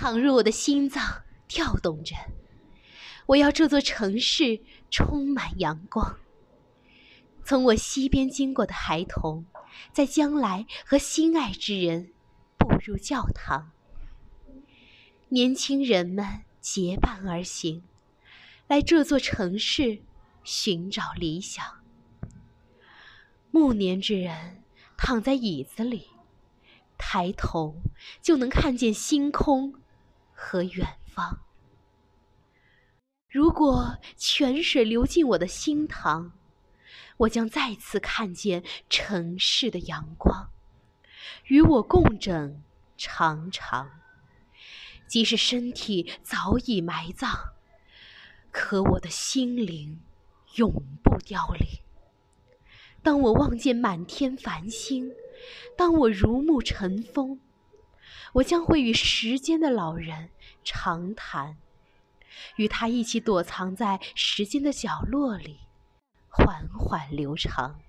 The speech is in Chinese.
淌入我的心脏，跳动着。我要这座城市充满阳光。从我西边经过的孩童，在将来和心爱之人步入教堂。年轻人们结伴而行，来这座城市寻找理想。暮年之人躺在椅子里，抬头就能看见星空和远方。如果泉水流进我的心塘，我将再次看见城市的阳光，与我共枕长长。即使身体早已埋葬，可我的心灵永不凋零。当我望见满天繁星，当我如沐晨风，我将会与时间的老人长谈，与他一起躲藏在时间的角落里，缓缓流长。